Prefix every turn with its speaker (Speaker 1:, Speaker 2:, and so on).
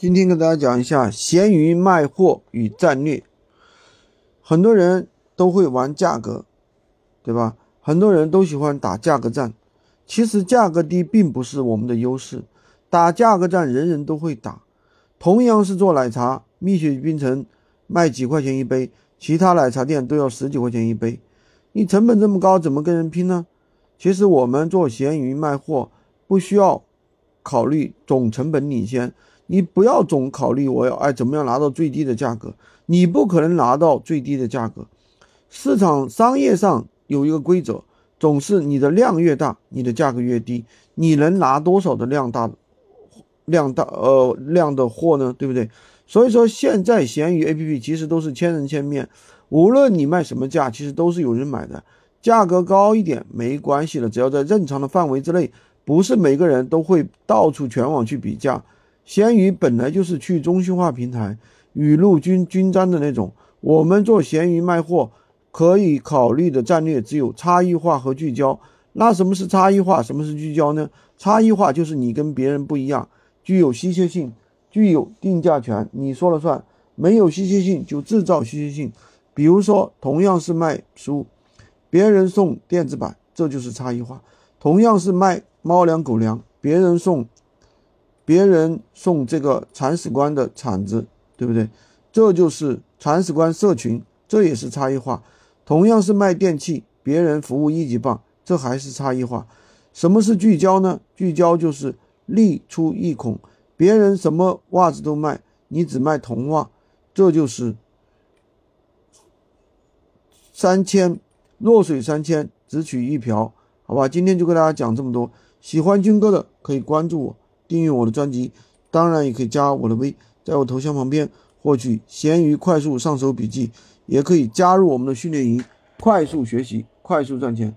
Speaker 1: 今天跟大家讲一下闲鱼卖货与战略。很多人都会玩价格，对吧？很多人都喜欢打价格战。其实价格低并不是我们的优势，打价格战人人都会打。同样是做奶茶，蜜雪冰城卖几块钱一杯，其他奶茶店都要十几块钱一杯。你成本这么高，怎么跟人拼呢？其实我们做闲鱼卖货，不需要考虑总成本领先。你不要总考虑我要哎怎么样拿到最低的价格，你不可能拿到最低的价格。市场商业上有一个规则，总是你的量越大，你的价格越低。你能拿多少的量大，量大呃量的货呢？对不对？所以说现在闲鱼 APP 其实都是千人千面，无论你卖什么价，其实都是有人买的。价格高一点没关系的，只要在正常的范围之内，不是每个人都会到处全网去比价。闲鱼本来就是去中心化平台，雨露均均沾的那种。我们做闲鱼卖货，可以考虑的战略只有差异化和聚焦。那什么是差异化？什么是聚焦呢？差异化就是你跟别人不一样，具有稀缺性，具有定价权，你说了算。没有稀缺性就制造稀缺性。比如说，同样是卖书，别人送电子版，这就是差异化。同样是卖猫粮狗粮，别人送。别人送这个铲屎官的铲子，对不对？这就是铲屎官社群，这也是差异化。同样是卖电器，别人服务一级棒，这还是差异化。什么是聚焦呢？聚焦就是利出一孔，别人什么袜子都卖，你只卖童袜，这就是三千弱水三千，只取一瓢，好吧？今天就跟大家讲这么多，喜欢军哥的可以关注我。订阅我的专辑，当然也可以加我的微，在我头像旁边获取闲鱼快速上手笔记，也可以加入我们的训练营，快速学习，快速赚钱。